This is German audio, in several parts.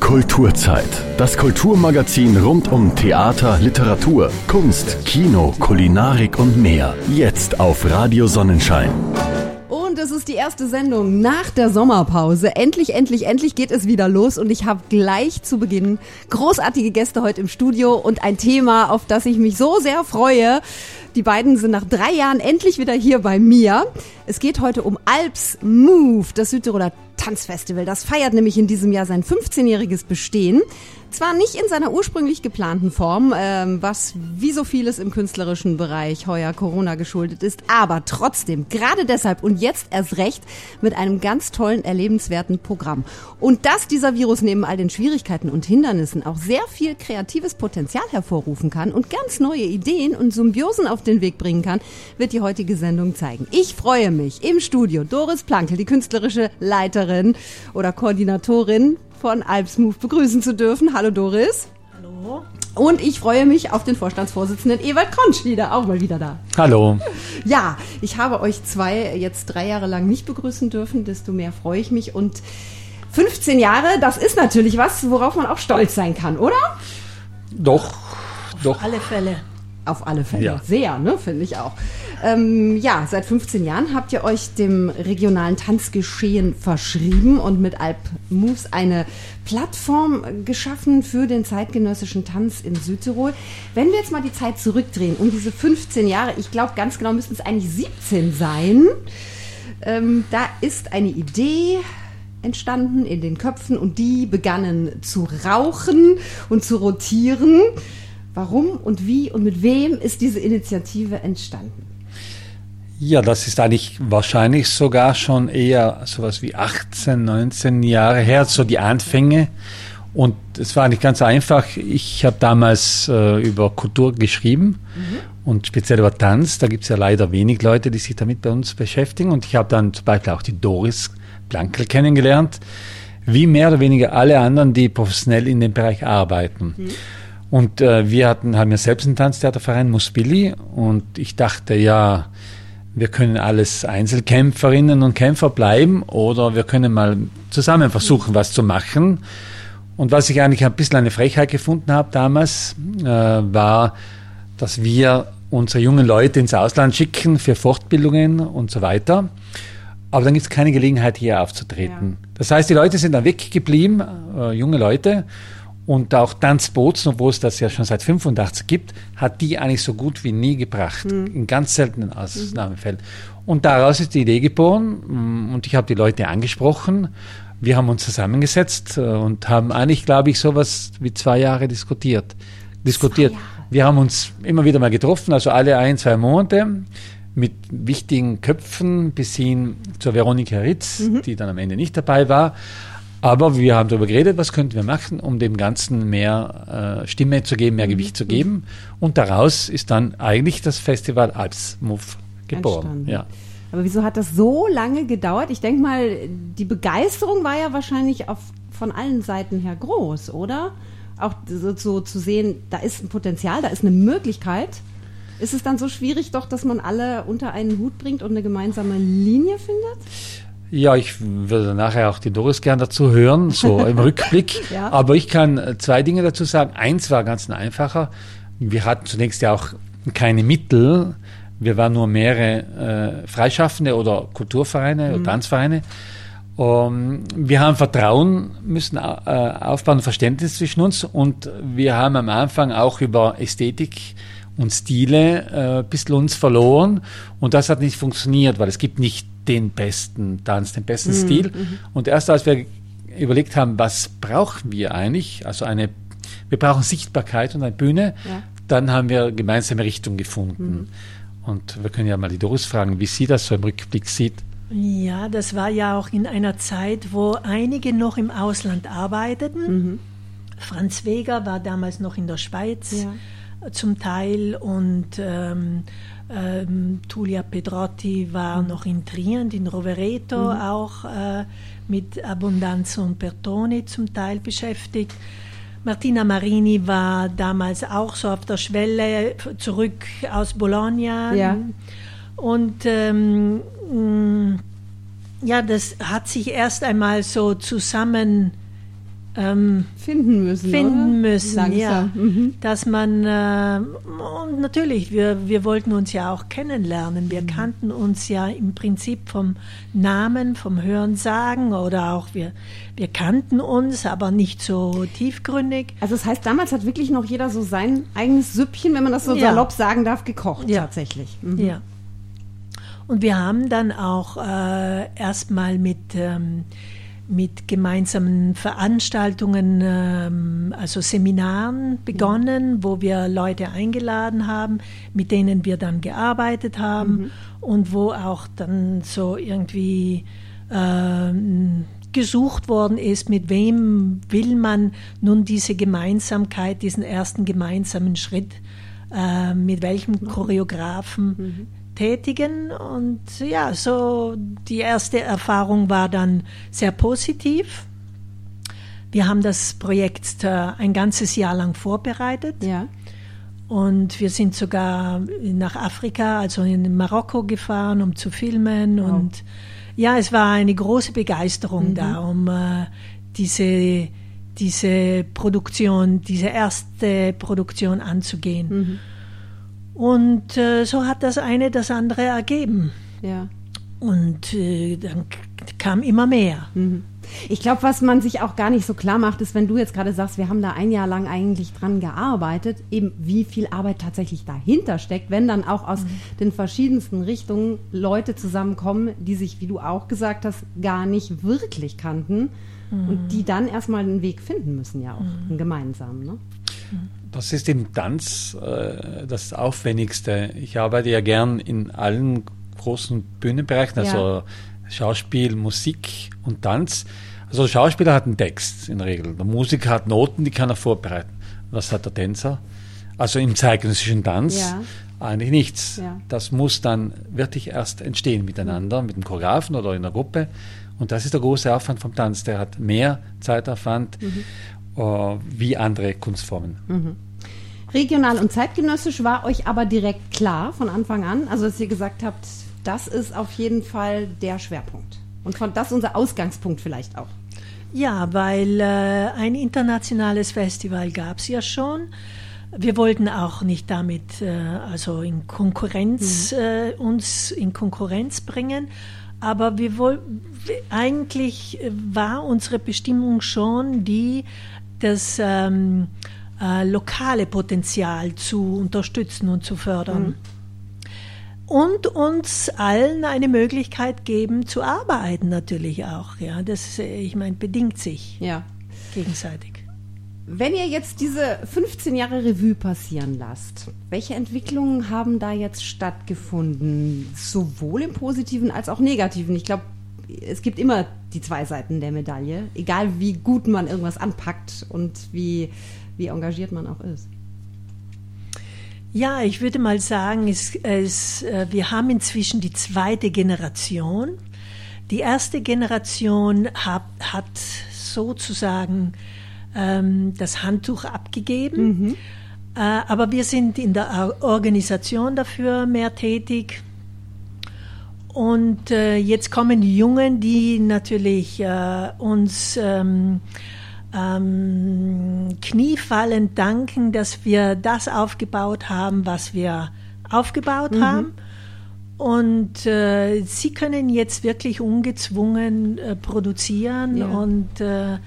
Kulturzeit. Das Kulturmagazin rund um Theater, Literatur, Kunst, Kino, Kulinarik und mehr. Jetzt auf Radio Sonnenschein. Und es ist die erste Sendung nach der Sommerpause. Endlich, endlich, endlich geht es wieder los und ich habe gleich zu Beginn großartige Gäste heute im Studio und ein Thema, auf das ich mich so sehr freue. Die beiden sind nach drei Jahren endlich wieder hier bei mir. Es geht heute um Alps Move, das Südtiroler Tanzfestival. Das feiert nämlich in diesem Jahr sein 15-jähriges Bestehen. Zwar nicht in seiner ursprünglich geplanten Form, ähm, was wie so vieles im künstlerischen Bereich heuer Corona geschuldet ist, aber trotzdem, gerade deshalb und jetzt erst recht mit einem ganz tollen, erlebenswerten Programm. Und dass dieser Virus neben all den Schwierigkeiten und Hindernissen auch sehr viel kreatives Potenzial hervorrufen kann und ganz neue Ideen und Symbiosen auf den Weg bringen kann, wird die heutige Sendung zeigen. Ich freue mich im Studio Doris Plankel, die künstlerische Leiterin oder Koordinatorin von Alpsmove begrüßen zu dürfen. Hallo Doris. Hallo. Und ich freue mich auf den Vorstandsvorsitzenden Ewald Konsch wieder, auch mal wieder da. Hallo. Ja, ich habe euch zwei jetzt drei Jahre lang nicht begrüßen dürfen, desto mehr freue ich mich. Und 15 Jahre, das ist natürlich was, worauf man auch stolz sein kann, oder? Doch, doch. Alle Fälle. Auf alle Fälle. Ja. Sehr, ne, finde ich auch. Ähm, ja, seit 15 Jahren habt ihr euch dem regionalen Tanzgeschehen verschrieben und mit Alp Moves eine Plattform geschaffen für den zeitgenössischen Tanz in Südtirol. Wenn wir jetzt mal die Zeit zurückdrehen, um diese 15 Jahre, ich glaube ganz genau müssten es eigentlich 17 sein, ähm, da ist eine Idee entstanden in den Köpfen und die begannen zu rauchen und zu rotieren. Warum und wie und mit wem ist diese Initiative entstanden? Ja, das ist eigentlich wahrscheinlich sogar schon eher sowas wie 18, 19 Jahre her, so die Anfänge. Und es war eigentlich ganz einfach. Ich habe damals äh, über Kultur geschrieben und speziell über Tanz. Da gibt es ja leider wenig Leute, die sich damit bei uns beschäftigen. Und ich habe dann zum Beispiel auch die Doris Blankel kennengelernt, wie mehr oder weniger alle anderen, die professionell in dem Bereich arbeiten. Und äh, wir hatten, haben ja selbst einen Tanztheaterverein, Musbilli, und ich dachte, ja, wir können alles Einzelkämpferinnen und Kämpfer bleiben oder wir können mal zusammen versuchen, was zu machen. Und was ich eigentlich ein bisschen eine Frechheit gefunden habe damals, äh, war, dass wir unsere jungen Leute ins Ausland schicken für Fortbildungen und so weiter. Aber dann gibt es keine Gelegenheit, hier aufzutreten. Das heißt, die Leute sind dann weggeblieben, äh, junge Leute. Und auch Tanz Bozen, obwohl es das ja schon seit 85 gibt, hat die eigentlich so gut wie nie gebracht. In ganz seltenen Ausnahmefällen. Und daraus ist die Idee geboren. mm, Und ich habe die Leute angesprochen. Wir haben uns zusammengesetzt äh, und haben eigentlich, glaube ich, sowas wie zwei Jahre diskutiert. Diskutiert. Wir haben uns immer wieder mal getroffen, also alle ein, zwei Monate mit wichtigen Köpfen bis hin zur Veronika Ritz, die dann am Ende nicht dabei war. Aber wir haben darüber geredet, was könnten wir machen, um dem Ganzen mehr äh, Stimme zu geben, mehr Gewicht zu geben. Und daraus ist dann eigentlich das Festival Alps Move geboren. Entstanden. Ja. Aber wieso hat das so lange gedauert? Ich denke mal, die Begeisterung war ja wahrscheinlich auf, von allen Seiten her groß, oder? Auch so, so zu sehen, da ist ein Potenzial, da ist eine Möglichkeit. Ist es dann so schwierig doch, dass man alle unter einen Hut bringt und eine gemeinsame Linie findet? Ja, ich würde nachher auch die Doris gern dazu hören, so im Rückblick. Ja. Aber ich kann äh, zwei Dinge dazu sagen. Eins war ganz einfacher. Wir hatten zunächst ja auch keine Mittel. Wir waren nur mehrere äh, Freischaffende oder Kulturvereine oder Tanzvereine. Um, wir haben Vertrauen müssen äh, aufbauen, Verständnis zwischen uns und wir haben am Anfang auch über Ästhetik und Stile äh, ein bisschen uns verloren und das hat nicht funktioniert, weil es gibt nicht den besten Tanz, den besten Stil. Und erst als wir überlegt haben, was brauchen wir eigentlich, also eine, wir brauchen Sichtbarkeit und eine Bühne, Ja. dann haben wir gemeinsame Richtung gefunden. Und wir können ja mal die Doris fragen, wie sie das so im Rückblick sieht. Ja, das war ja auch in einer Zeit, wo einige noch im Ausland arbeiteten. Franz Weger war damals noch in der Schweiz Ja. Zum Teil und ähm, ähm, Tulia Pedrotti war noch in Trient, in Rovereto auch äh, mit Abundanza und Bertoni zum Teil beschäftigt. Martina Marini war damals auch so auf der Schwelle zurück aus Bologna. Ja. Und ähm, mh, ja, das hat sich erst einmal so zusammen ähm, finden müssen. Finden oder? müssen, Langsam. ja. Mhm. Dass man, äh, und natürlich, wir, wir wollten uns ja auch kennenlernen. Wir mhm. kannten uns ja im Prinzip vom Namen, vom Hören sagen oder auch wir, wir kannten uns, aber nicht so tiefgründig. Also das heißt, damals hat wirklich noch jeder so sein eigenes Süppchen, wenn man das so ja. salopp sagen darf, gekocht ja. tatsächlich. Mhm. Ja. Und wir haben dann auch äh, erstmal mit ähm, mit gemeinsamen Veranstaltungen, ähm, also Seminaren begonnen, mhm. wo wir Leute eingeladen haben, mit denen wir dann gearbeitet haben mhm. und wo auch dann so irgendwie ähm, gesucht worden ist, mit wem will man nun diese Gemeinsamkeit, diesen ersten gemeinsamen Schritt, äh, mit welchem mhm. Choreografen mhm tätigen. Und ja, so die erste Erfahrung war dann sehr positiv. Wir haben das Projekt äh, ein ganzes Jahr lang vorbereitet. Ja. Und wir sind sogar nach Afrika, also in Marokko gefahren, um zu filmen. Wow. Und ja, es war eine große Begeisterung mhm. da, um äh, diese, diese Produktion, diese erste Produktion anzugehen. Mhm. Und äh, so hat das eine das andere ergeben. Ja. Und äh, dann kam immer mehr. Mhm. Ich glaube, was man sich auch gar nicht so klar macht, ist, wenn du jetzt gerade sagst, wir haben da ein Jahr lang eigentlich dran gearbeitet, eben wie viel Arbeit tatsächlich dahinter steckt, wenn dann auch aus mhm. den verschiedensten Richtungen Leute zusammenkommen, die sich, wie du auch gesagt hast, gar nicht wirklich kannten mhm. und die dann erstmal einen Weg finden müssen, ja auch, mhm. einen gemeinsamen. Ne? Das ist im Tanz äh, das Aufwendigste. Ich arbeite ja gern in allen großen Bühnenbereichen, also ja. Schauspiel, Musik und Tanz. Also der Schauspieler hat einen Text in der Regel. Der Musiker hat Noten, die kann er vorbereiten. Was hat der Tänzer? Also im zeitgenössischen Tanz ja. eigentlich nichts. Ja. Das muss dann wirklich erst entstehen miteinander, mit dem Choreografen oder in der Gruppe. Und das ist der große Aufwand vom Tanz. Der hat mehr Zeitaufwand mhm. Uh, wie andere Kunstformen. Mhm. Regional und zeitgenössisch war euch aber direkt klar von Anfang an, also dass ihr gesagt habt, das ist auf jeden Fall der Schwerpunkt. Und von das unser Ausgangspunkt vielleicht auch. Ja, weil äh, ein internationales Festival gab es ja schon. Wir wollten auch nicht damit äh, also in Konkurrenz mhm. äh, uns in Konkurrenz bringen, aber wir wollten eigentlich war unsere Bestimmung schon die, dass ähm, äh, lokale Potenzial zu unterstützen und zu fördern. Mhm. Und uns allen eine Möglichkeit geben zu arbeiten natürlich auch. Ja, das, ich meine, bedingt sich ja. gegenseitig. Wenn ihr jetzt diese 15 Jahre Revue passieren lasst, welche Entwicklungen haben da jetzt stattgefunden? Sowohl im positiven als auch negativen. Ich glaube, es gibt immer die zwei Seiten der Medaille, egal wie gut man irgendwas anpackt und wie wie engagiert man auch ist. Ja, ich würde mal sagen, es, es, äh, wir haben inzwischen die zweite Generation. Die erste Generation hat, hat sozusagen ähm, das Handtuch abgegeben. Mhm. Äh, aber wir sind in der Organisation dafür mehr tätig. Und äh, jetzt kommen die Jungen, die natürlich äh, uns ähm, ähm, kniefallend danken, dass wir das aufgebaut haben, was wir aufgebaut mhm. haben. Und äh, sie können jetzt wirklich ungezwungen äh, produzieren ja. und, äh,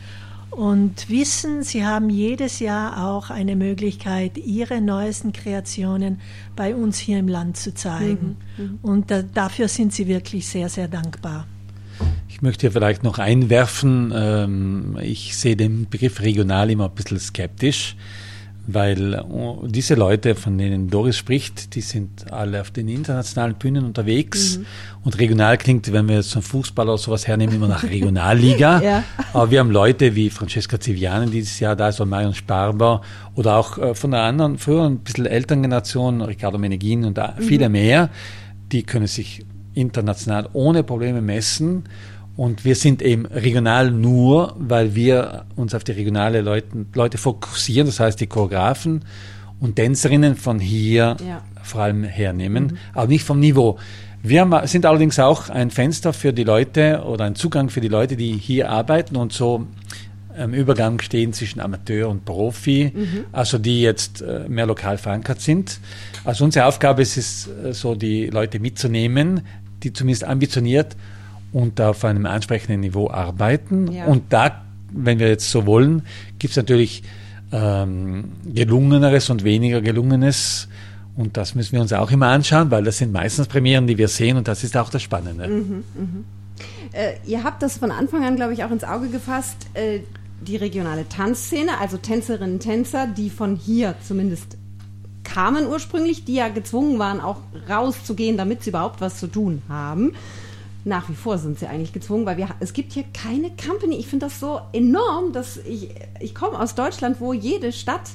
und wissen, sie haben jedes Jahr auch eine Möglichkeit, ihre neuesten Kreationen bei uns hier im Land zu zeigen. Mhm. Mhm. Und da, dafür sind sie wirklich sehr, sehr dankbar. Ich möchte hier vielleicht noch einwerfen, ähm, ich sehe den Begriff regional immer ein bisschen skeptisch, weil oh, diese Leute, von denen Doris spricht, die sind alle auf den internationalen Bühnen unterwegs mhm. und regional klingt, wenn wir jetzt einen Fußball oder sowas hernehmen, immer nach Regionalliga. ja. Aber wir haben Leute wie Francesca Ziviani dieses Jahr da ist, oder Marion Sparber oder auch äh, von der anderen, früher ein bisschen älteren Generation, Riccardo Meneghin und mhm. viele mehr, die können sich international ohne Probleme messen und wir sind eben regional nur, weil wir uns auf die regionale Leute, Leute fokussieren, das heißt die Choreografen und Tänzerinnen von hier Ja. vor allem hernehmen, aber nicht vom Niveau. Wir haben, sind allerdings auch ein Fenster für die Leute oder ein Zugang für die Leute, die hier arbeiten und so im Übergang stehen zwischen Amateur und Profi, also die jetzt äh, mehr lokal verankert sind. Also unsere Aufgabe ist es, äh, so die Leute mitzunehmen, die zumindest ambitioniert und auf einem ansprechenden Niveau arbeiten. Ja. Und da, wenn wir jetzt so wollen, gibt es natürlich ähm, gelungeneres und weniger gelungenes. Und das müssen wir uns auch immer anschauen, weil das sind meistens Premieren, die wir sehen und das ist auch das Spannende. Äh, ihr habt das von Anfang an, glaube ich, auch ins Auge gefasst, äh, die regionale Tanzszene, also Tänzerinnen und Tänzer, die von hier zumindest kamen ursprünglich, die ja gezwungen waren, auch rauszugehen, damit sie überhaupt was zu tun haben. Nach wie vor sind sie eigentlich gezwungen, weil wir, es gibt hier keine Company. Ich finde das so enorm, dass ich, ich komme aus Deutschland, wo jede Stadt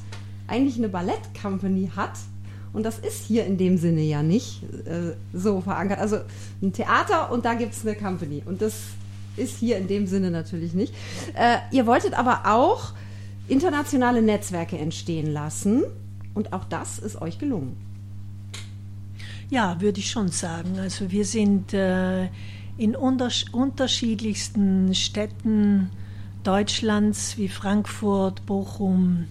eigentlich eine Ballett-Company hat. Und das ist hier in dem Sinne ja nicht äh, so verankert. Also ein Theater und da gibt es eine Company. Und das ist hier in dem Sinne natürlich nicht. Äh, ihr wolltet aber auch internationale Netzwerke entstehen lassen. Und auch das ist euch gelungen. Ja, würde ich schon sagen. Also wir sind äh, in unters unterschiedlichsten Städten Deutschlands wie Frankfurt, Bochum,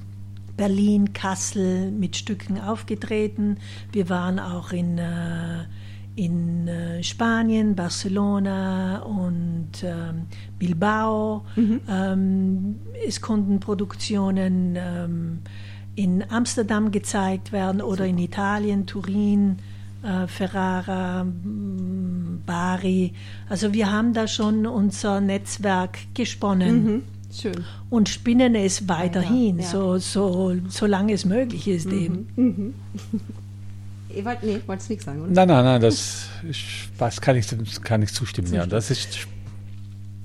Berlin, Kassel mit Stücken aufgetreten. Wir waren auch in, äh, in äh, Spanien, Barcelona und ähm, Bilbao. Ähm, es konnten Produktionen ähm, in Amsterdam gezeigt werden oder in Italien, Turin, äh, Ferrara, m, Bari. Also wir haben da schon unser Netzwerk gesponnen Schön. und spinnen es weiterhin, ja. so, so, solange es möglich ist eben. Ihr wollt, nee, wolltest nichts sagen, oder? Nein, nein, nein, das, ist, das kann, ich, kann ich zustimmen. Ja, das ist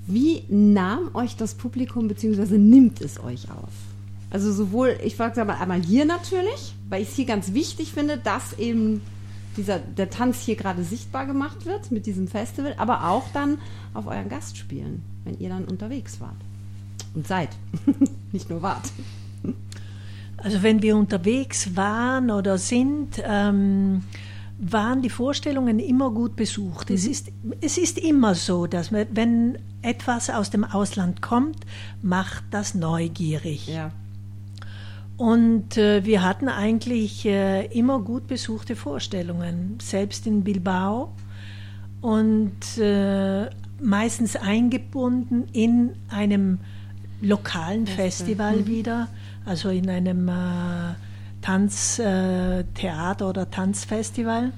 Wie nahm euch das Publikum bzw. nimmt es euch auf? Also sowohl, ich frage mal einmal hier natürlich, weil ich es hier ganz wichtig finde, dass eben dieser, der Tanz hier gerade sichtbar gemacht wird mit diesem Festival, aber auch dann auf euren Gastspielen, wenn ihr dann unterwegs wart. Und seid. Nicht nur wart. Also wenn wir unterwegs waren oder sind, ähm, waren die Vorstellungen immer gut besucht. Es, ist, es ist immer so, dass man, wenn etwas aus dem Ausland kommt, macht das neugierig. Ja. Und äh, wir hatten eigentlich äh, immer gut besuchte Vorstellungen, selbst in Bilbao. Und äh, meistens eingebunden in einem lokalen Festival wieder, also in einem äh, Tanztheater äh, Theater oder Tanzfestival.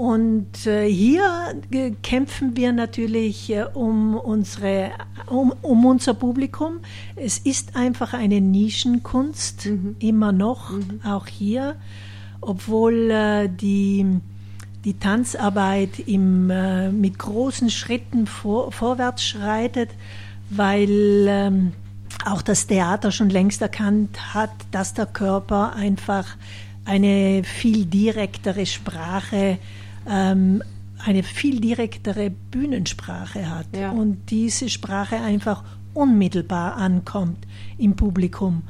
Und äh, hier äh, kämpfen wir natürlich äh, um, unsere, um, um unser Publikum. Es ist einfach eine Nischenkunst, immer noch, auch hier, obwohl äh, die, die Tanzarbeit im, äh, mit großen Schritten vor, vorwärts schreitet, weil ähm, auch das Theater schon längst erkannt hat, dass der Körper einfach eine viel direktere Sprache, ähm, eine viel direktere Bühnensprache hat Ja. und diese Sprache einfach unmittelbar ankommt im Publikum.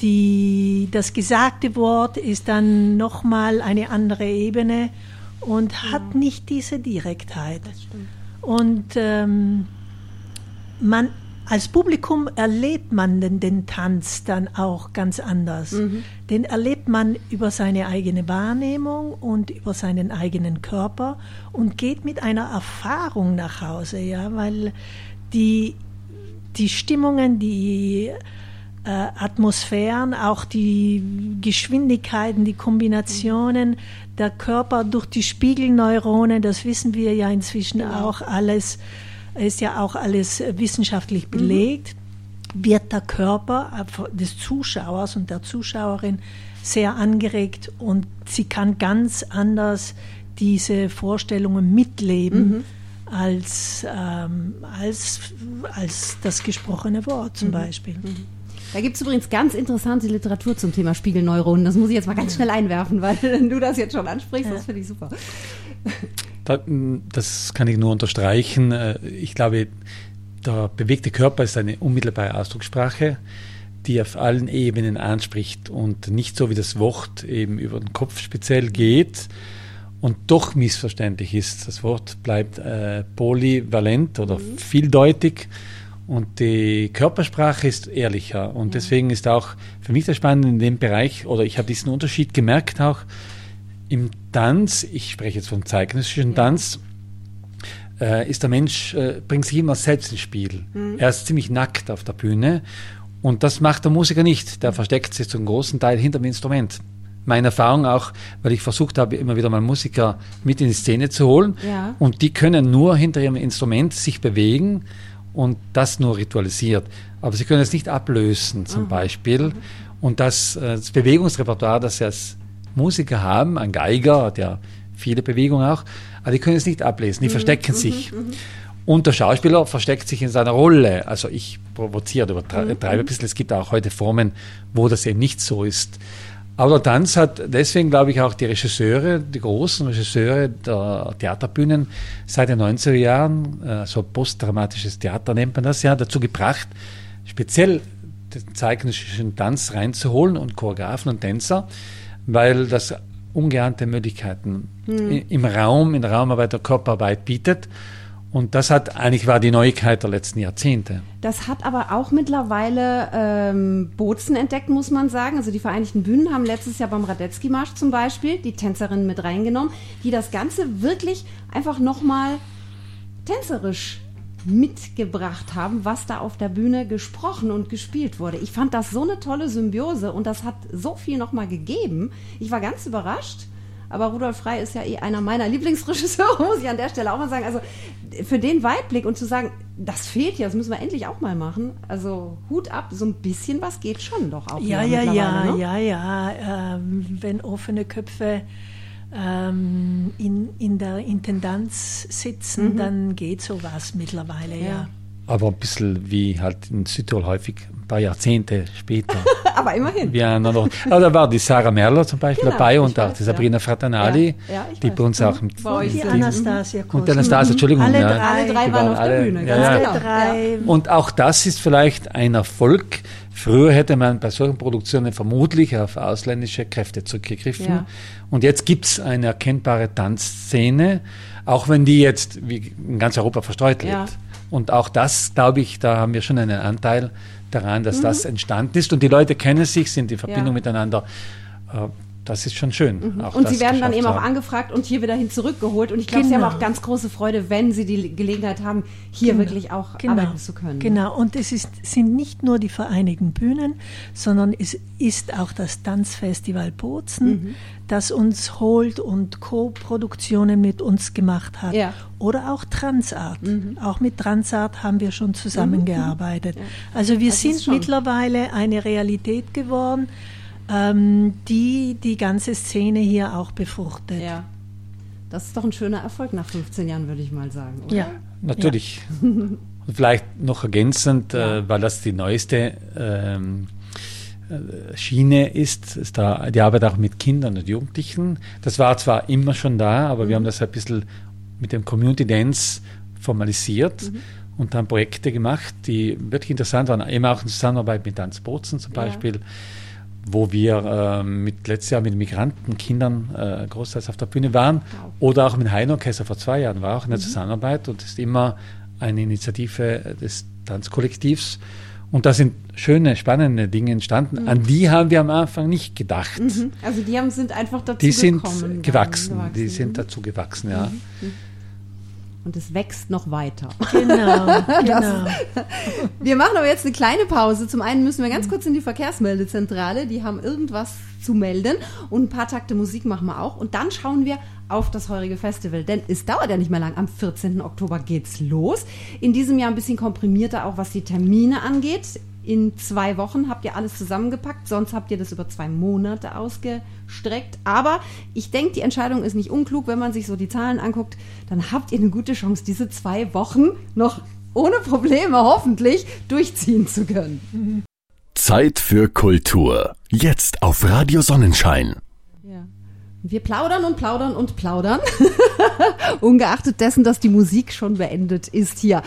Die, das gesagte Wort ist dann nochmal eine andere Ebene und hat nicht diese Direktheit. Und ähm, man, als Publikum erlebt man den, den Tanz dann auch ganz anders. Den erlebt man über seine eigene Wahrnehmung und über seinen eigenen Körper und geht mit einer Erfahrung nach Hause, ja, weil die, die Stimmungen, die äh, Atmosphären, auch die Geschwindigkeiten, die Kombinationen, der Körper durch die Spiegelneuronen, das wissen wir ja inzwischen auch alles, ist ja auch alles wissenschaftlich belegt, wird der Körper des Zuschauers und der Zuschauerin sehr angeregt und sie kann ganz anders diese Vorstellungen mitleben als, ähm, als, als das gesprochene Wort zum Beispiel. Da gibt es übrigens ganz interessante Literatur zum Thema Spiegelneuronen. Das muss ich jetzt mal ganz schnell einwerfen, weil du das jetzt schon ansprichst. Das finde ich super. Da, das kann ich nur unterstreichen. Äh, Ich glaube, der bewegte Körper ist eine unmittelbare Ausdruckssprache, die auf allen Ebenen anspricht und nicht so wie das Wort eben über den Kopf speziell geht und doch missverständlich ist. Das Wort bleibt äh, polyvalent oder mhm. vieldeutig und die Körpersprache ist ehrlicher. Und deswegen ist auch für mich das Spannende in dem Bereich, oder ich habe diesen Unterschied gemerkt auch im Tanz, ich spreche jetzt vom zeitgenössischen ja. Tanz, äh, ist der Mensch, äh, bringt sich immer selbst ins Spiel. Mhm. Er ist ziemlich nackt auf der Bühne und das macht der Musiker nicht. Der versteckt sich zum großen Teil hinter dem Instrument. Meine Erfahrung auch, weil ich versucht habe, immer wieder mal Musiker mit in die Szene zu holen. Ja. Und die können nur hinter ihrem Instrument sich bewegen und das nur ritualisiert. Aber sie können es nicht ablösen, zum mhm. Beispiel. Und das, äh, das Bewegungsrepertoire, das sie als Musiker haben, ein Geiger, der viele Bewegungen auch, aber die können es nicht ablesen, die mhm. verstecken mhm. sich. Mhm. Und der Schauspieler versteckt sich in seiner Rolle. Also ich provoziere, übertreibe mhm. ein bisschen. Es gibt auch heute Formen, wo das eben nicht so ist. Aber der Tanz hat deswegen, glaube ich, auch die Regisseure, die großen Regisseure der Theaterbühnen seit den 90er Jahren, äh, so postdramatisches Theater nennt man das ja, dazu gebracht, speziell den zeitgenössischen Tanz reinzuholen und Choreografen und Tänzer, weil das ungeahnte Möglichkeiten hm. im Raum, in der Raumarbeit, der Körperarbeit bietet. Und das hat eigentlich war die Neuigkeit der letzten Jahrzehnte. Das hat aber auch mittlerweile ähm, Bozen entdeckt, muss man sagen. Also die Vereinigten Bühnen haben letztes Jahr beim Radetzky-Marsch zum Beispiel die Tänzerinnen mit reingenommen, die das Ganze wirklich einfach nochmal tänzerisch mitgebracht haben, was da auf der Bühne gesprochen und gespielt wurde. Ich fand das so eine tolle Symbiose und das hat so viel nochmal gegeben. Ich war ganz überrascht. Aber Rudolf Frey ist ja eh einer meiner Lieblingsregisseure, muss ich an der Stelle auch mal sagen. Also für den Weitblick und zu sagen, das fehlt ja, das müssen wir endlich auch mal machen. Also Hut ab, so ein bisschen was geht schon doch auch. Ja, ja, ja, ne? ja, ja. Ähm, wenn offene Köpfe ähm, in, in der Intendanz sitzen, mhm. dann geht sowas mittlerweile, ja. ja. Aber ein bisschen wie halt in Südtirol häufig ein paar Jahrzehnte später. aber immerhin. Ja, noch, aber da war die Sarah Merler zum Beispiel genau, dabei und auch die Sabrina ja. Frattanali, ja, ja, die bei uns auch mit. Bei die Anastasia Kosma. Und die Anastasia, Entschuldigung. Alle drei, alle drei waren auf der Bühne, ganz ja, genau. Drei. Und auch das ist vielleicht ein Erfolg. Früher hätte man bei solchen Produktionen vermutlich auf ausländische Kräfte zurückgegriffen. Und jetzt gibt es eine erkennbare Tanzszene, auch wenn die jetzt wie in ganz Europa verstreut lebt. Und auch das, glaube ich, da haben wir schon einen Anteil daran, dass mhm. das entstanden ist. Und die Leute kennen sich, sind in Verbindung ja. miteinander. Das ist schon schön. Mhm. und sie werden dann eben haben. auch angefragt und hier wieder hin zurückgeholt. Und ich glaube, genau. sie haben genau. auch ganz große Freude, wenn sie die Gelegenheit haben, hier genau. wirklich auch genau. arbeiten zu können. Genau, und es ist, sind nicht nur die Vereinigten Bühnen, sondern es ist auch das Tanzfestival Bozen, mhm. das uns holt und Co-Produktionen mit uns gemacht hat. Ja. Oder auch Transart. Mhm. Auch mit Transart haben wir schon zusammengearbeitet. Mhm. Ja. Also wir das sind mittlerweile eine Realität geworden ähm, die die ganze Szene hier auch befruchtet. Ja. Das ist doch ein schöner Erfolg nach 15 Jahren, würde ich mal sagen. Oder? Ja, natürlich. Ja. Und vielleicht noch ergänzend, ja. äh, weil das die neueste ähm, äh, Schiene ist, ist da die Arbeit auch mit Kindern und Jugendlichen. Das war zwar immer schon da, aber mhm. wir haben das ein bisschen mit dem Community Dance formalisiert mhm. und dann Projekte gemacht, die wirklich interessant waren, eben auch in Zusammenarbeit mit Tanz Bozen zum Beispiel. Ja wo wir äh, mit letztes Jahr mit Migrantenkindern äh, großteils auf der Bühne waren. Wow. Oder auch mit Heinorchester vor zwei Jahren war auch in der mhm. Zusammenarbeit und ist immer eine Initiative des Tanzkollektivs. Und da sind schöne, spannende Dinge entstanden. Mhm. An die haben wir am Anfang nicht gedacht. Mhm. Also die haben, sind einfach dazu die sind gekommen, gewachsen. gewachsen. Die sind mhm. dazu gewachsen, ja. Und es wächst noch weiter. Genau, genau. wir machen aber jetzt eine kleine Pause. Zum einen müssen wir ganz kurz in die Verkehrsmeldezentrale, die haben irgendwas zu melden und ein paar Takte Musik machen wir auch und dann schauen wir auf das heurige Festival, denn es dauert ja nicht mehr lang. Am 14. Oktober geht's los. In diesem Jahr ein bisschen komprimierter auch was die Termine angeht in zwei Wochen habt ihr alles zusammengepackt, sonst habt ihr das über zwei Monate ausgestreckt. Aber ich denke, die Entscheidung ist nicht unklug, wenn man sich so die Zahlen anguckt, dann habt ihr eine gute Chance, diese zwei Wochen noch ohne Probleme hoffentlich durchziehen zu können. Zeit für Kultur. Jetzt auf Radio Sonnenschein. Wir plaudern und plaudern und plaudern. Ungeachtet dessen, dass die Musik schon beendet ist hier.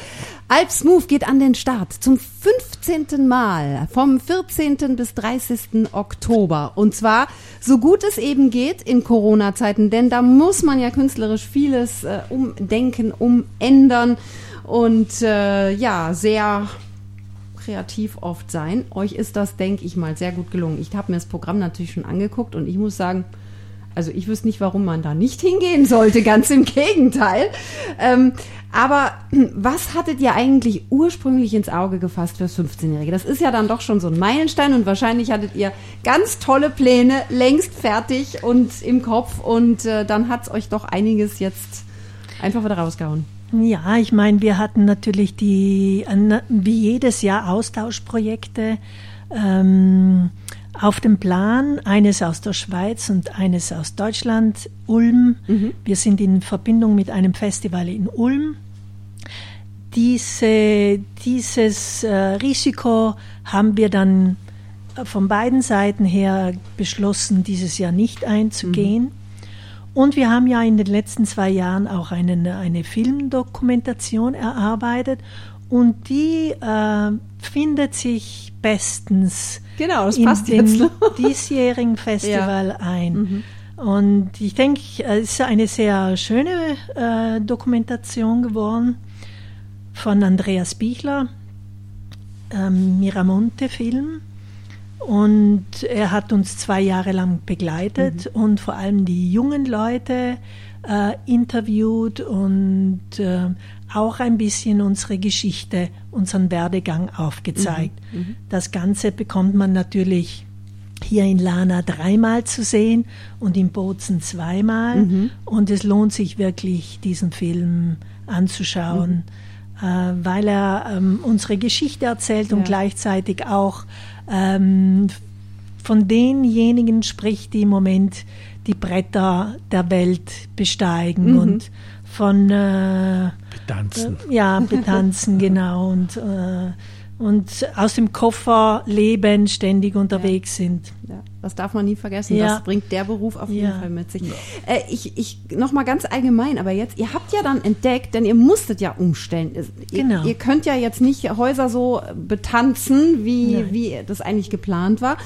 Alp Smooth geht an den Start zum 15. Mal vom 14. bis 30. Oktober. Und zwar so gut es eben geht in Corona-Zeiten, denn da muss man ja künstlerisch vieles äh, umdenken, umändern und äh, ja, sehr kreativ oft sein. Euch ist das, denke ich mal, sehr gut gelungen. Ich habe mir das Programm natürlich schon angeguckt und ich muss sagen, also ich wüsste nicht, warum man da nicht hingehen sollte, ganz im Gegenteil. Ähm, aber was hattet ihr eigentlich ursprünglich ins Auge gefasst fürs 15-Jährige? Das ist ja dann doch schon so ein Meilenstein und wahrscheinlich hattet ihr ganz tolle Pläne längst fertig und im Kopf und äh, dann es euch doch einiges jetzt einfach wieder rausgehauen. Ja, ich meine, wir hatten natürlich die, wie jedes Jahr Austauschprojekte. Ähm, auf dem Plan, eines aus der Schweiz und eines aus Deutschland, Ulm. Mhm. Wir sind in Verbindung mit einem Festival in Ulm. Diese, dieses äh, Risiko haben wir dann von beiden Seiten her beschlossen, dieses Jahr nicht einzugehen. Mhm. Und wir haben ja in den letzten zwei Jahren auch einen, eine Filmdokumentation erarbeitet und die äh, findet sich bestens genau, das passt in den diesjährigen Festival ja. ein. Mhm. Und ich denke, es ist eine sehr schöne äh, Dokumentation geworden von Andreas Bichler, ähm, Miramonte-Film. Und er hat uns zwei Jahre lang begleitet mhm. und vor allem die jungen Leute äh, interviewt und äh, auch ein bisschen unsere Geschichte, unseren Werdegang aufgezeigt. Mhm. Mhm. Das Ganze bekommt man natürlich hier in Lana dreimal zu sehen und in Bozen zweimal. Mhm. Und es lohnt sich wirklich, diesen Film anzuschauen, mhm. äh, weil er ähm, unsere Geschichte erzählt ja. und gleichzeitig auch ähm, von denjenigen spricht, die im Moment die Bretter der Welt besteigen mhm. und von äh, Betanzen. Äh, ja, betanzen, genau. Und, äh, und aus dem Koffer leben, ständig unterwegs ja. sind. Ja, das darf man nie vergessen. Ja. Das bringt der Beruf auf jeden Fall mit sich. Äh, ich, ich noch mal ganz allgemein, aber jetzt, ihr habt ja dann entdeckt, denn ihr musstet ja umstellen. Ihr, genau. ihr könnt ja jetzt nicht Häuser so betanzen, wie, wie das eigentlich geplant war.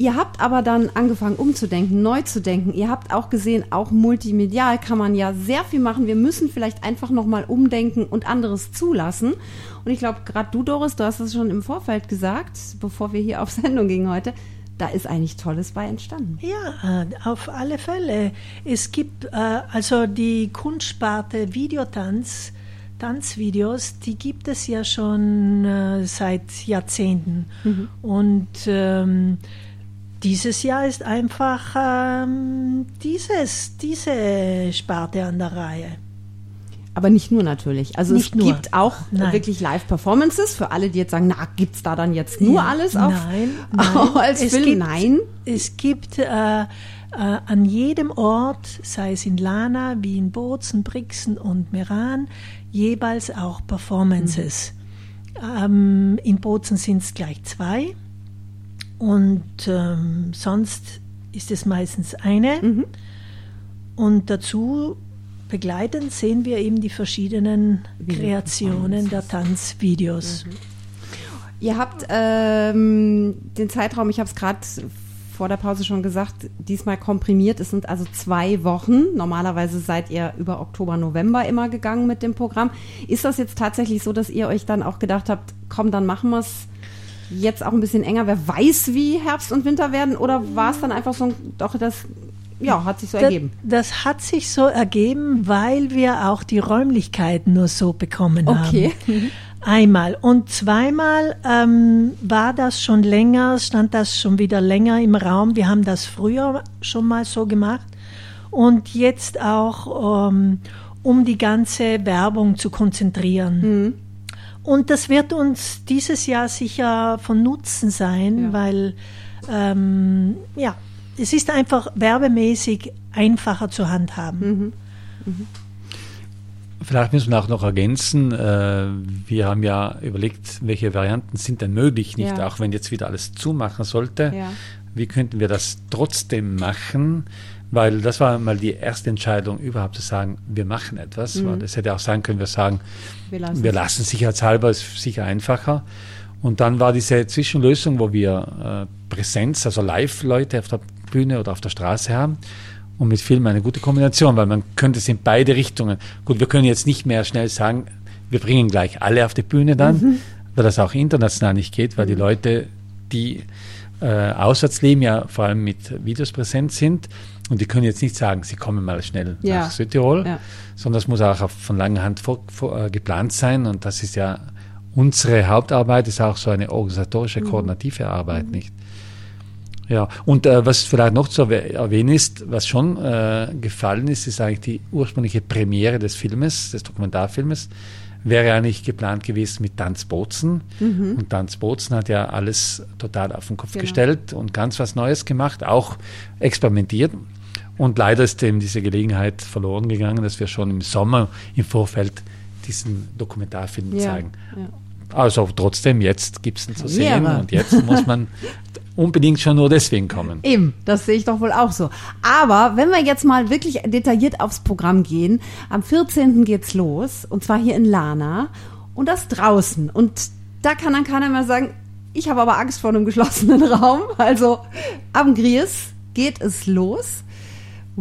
Ihr habt aber dann angefangen umzudenken, neu zu denken. Ihr habt auch gesehen, auch multimedial kann man ja sehr viel machen. Wir müssen vielleicht einfach nochmal umdenken und anderes zulassen. Und ich glaube, gerade du, Doris, du hast es schon im Vorfeld gesagt, bevor wir hier auf Sendung gingen heute. Da ist eigentlich Tolles bei entstanden. Ja, auf alle Fälle. Es gibt äh, also die Kunstsparte Videotanz, Tanzvideos, die gibt es ja schon äh, seit Jahrzehnten. Mhm. Und ähm, dieses Jahr ist einfach ähm, dieses, diese Sparte an der Reihe. Aber nicht nur natürlich. Also nicht es nur. gibt auch nein. wirklich Live-Performances für alle, die jetzt sagen, na, gibt es da dann jetzt nur alles auf, nein, nein. als es Film? Gibt, nein. Es gibt äh, äh, an jedem Ort, sei es in Lana, wie in Bozen, Brixen und Meran, jeweils auch Performances. Mhm. Ähm, in Bozen sind es gleich zwei. Und ähm, sonst ist es meistens eine. Mhm. Und dazu begleitend sehen wir eben die verschiedenen Kreationen der Tanzvideos. Mhm. Ihr habt ähm, den Zeitraum, ich habe es gerade vor der Pause schon gesagt, diesmal komprimiert. Es sind also zwei Wochen. Normalerweise seid ihr über Oktober, November immer gegangen mit dem Programm. Ist das jetzt tatsächlich so, dass ihr euch dann auch gedacht habt, komm, dann machen wir es jetzt auch ein bisschen enger. Wer weiß, wie Herbst und Winter werden? Oder war es dann einfach so, doch das ja, hat sich so ergeben. Das, das, hat sich so ergeben, weil wir auch die Räumlichkeiten nur so bekommen okay. haben. Einmal. Und zweimal ähm, war das schon länger, stand das schon wieder länger im Raum. Wir haben das früher schon mal so gemacht. Und jetzt auch, ähm, um die ganze Werbung zu konzentrieren. Mhm. Und das wird uns dieses Jahr sicher von Nutzen sein, ja. weil ähm, ja, es ist einfach werbemäßig einfacher zu handhaben. Mhm. Mhm. Vielleicht müssen wir auch noch ergänzen, äh, wir haben ja überlegt, welche Varianten sind denn möglich, nicht ja. auch wenn jetzt wieder alles zumachen sollte. Ja. wie könnten wir das trotzdem machen, weil das war mal die erste Entscheidung überhaupt zu sagen, wir machen etwas, mhm. weil es hätte auch sein können, wir sagen, wir lassen, wir lassen sicherheitshalber, ist sicher einfacher. Und dann war diese Zwischenlösung, wo wir äh, Präsenz, also Live-Leute auf der Bühne oder auf der Straße haben und mit Film eine gute Kombination, weil man könnte es in beide Richtungen. Gut, wir können jetzt nicht mehr schnell sagen, wir bringen gleich alle auf die Bühne dann, mhm. weil das auch international nicht geht, weil die mhm. Leute, die äh, auswärts leben, ja vor allem mit Videos präsent sind. Und die können jetzt nicht sagen, sie kommen mal schnell ja. nach Südtirol, ja. sondern das muss auch von langer Hand vor, vor, äh, geplant sein. Und das ist ja unsere Hauptarbeit, ist auch so eine organisatorische, mhm. koordinative Arbeit, mhm. nicht? Ja, und äh, was vielleicht noch zu erwähnen ist, was schon äh, gefallen ist, ist eigentlich die ursprüngliche Premiere des Filmes, des Dokumentarfilmes, wäre eigentlich geplant gewesen mit Tanz Bozen. Mhm. Und Tanz Bozen hat ja alles total auf den Kopf genau. gestellt und ganz was Neues gemacht, auch experimentiert. Und leider ist eben diese Gelegenheit verloren gegangen, dass wir schon im Sommer im Vorfeld diesen Dokumentarfilm ja. zeigen. Ja. Also trotzdem, jetzt gibt es ihn zu sehen ja, und jetzt muss man unbedingt schon nur deswegen kommen. Eben, das sehe ich doch wohl auch so. Aber wenn wir jetzt mal wirklich detailliert aufs Programm gehen, am 14. geht's los und zwar hier in Lana und das draußen. Und da kann dann keiner mehr sagen, ich habe aber Angst vor einem geschlossenen Raum. Also am Gries geht es los.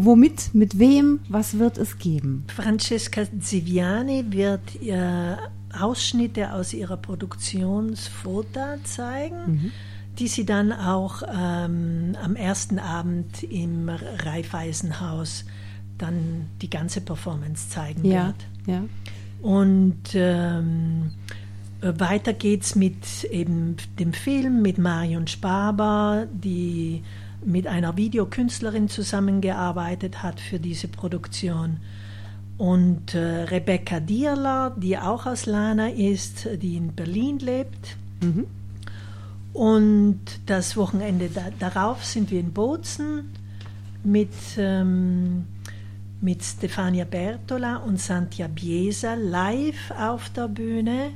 Womit, mit wem, was wird es geben? Francesca Ziviani wird äh, Ausschnitte aus ihrer Produktionsfoto zeigen. Mhm die sie dann auch ähm, am ersten Abend im Raiffeisenhaus dann die ganze Performance zeigen ja, wird. Ja. Und ähm, weiter geht's mit eben dem Film, mit Marion Spaber, die mit einer Videokünstlerin zusammengearbeitet hat für diese Produktion. Und äh, Rebecca Dierler, die auch aus Lana ist, die in Berlin lebt. Mhm. Und das Wochenende da, darauf sind wir in Bozen mit, ähm, mit Stefania Bertola und Santia Biesa live auf der Bühne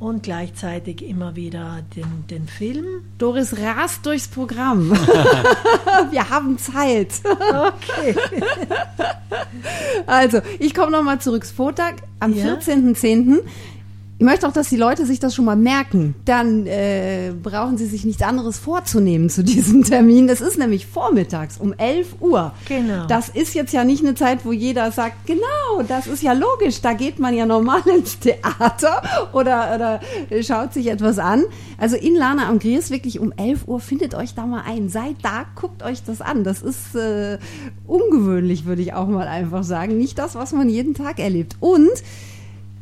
und gleichzeitig immer wieder den, den Film. Doris rast durchs Programm. Wir haben Zeit. Okay. also, ich komme nochmal zurück. Vortag am ja? 14.10. Ich möchte auch, dass die Leute sich das schon mal merken. Dann äh, brauchen sie sich nichts anderes vorzunehmen zu diesem Termin. Das ist nämlich vormittags um 11 Uhr. Genau. Das ist jetzt ja nicht eine Zeit, wo jeder sagt, genau, das ist ja logisch. Da geht man ja normal ins Theater oder, oder schaut sich etwas an. Also in Lana am Gries wirklich um 11 Uhr findet euch da mal ein. Seid da, guckt euch das an. Das ist äh, ungewöhnlich, würde ich auch mal einfach sagen. Nicht das, was man jeden Tag erlebt. Und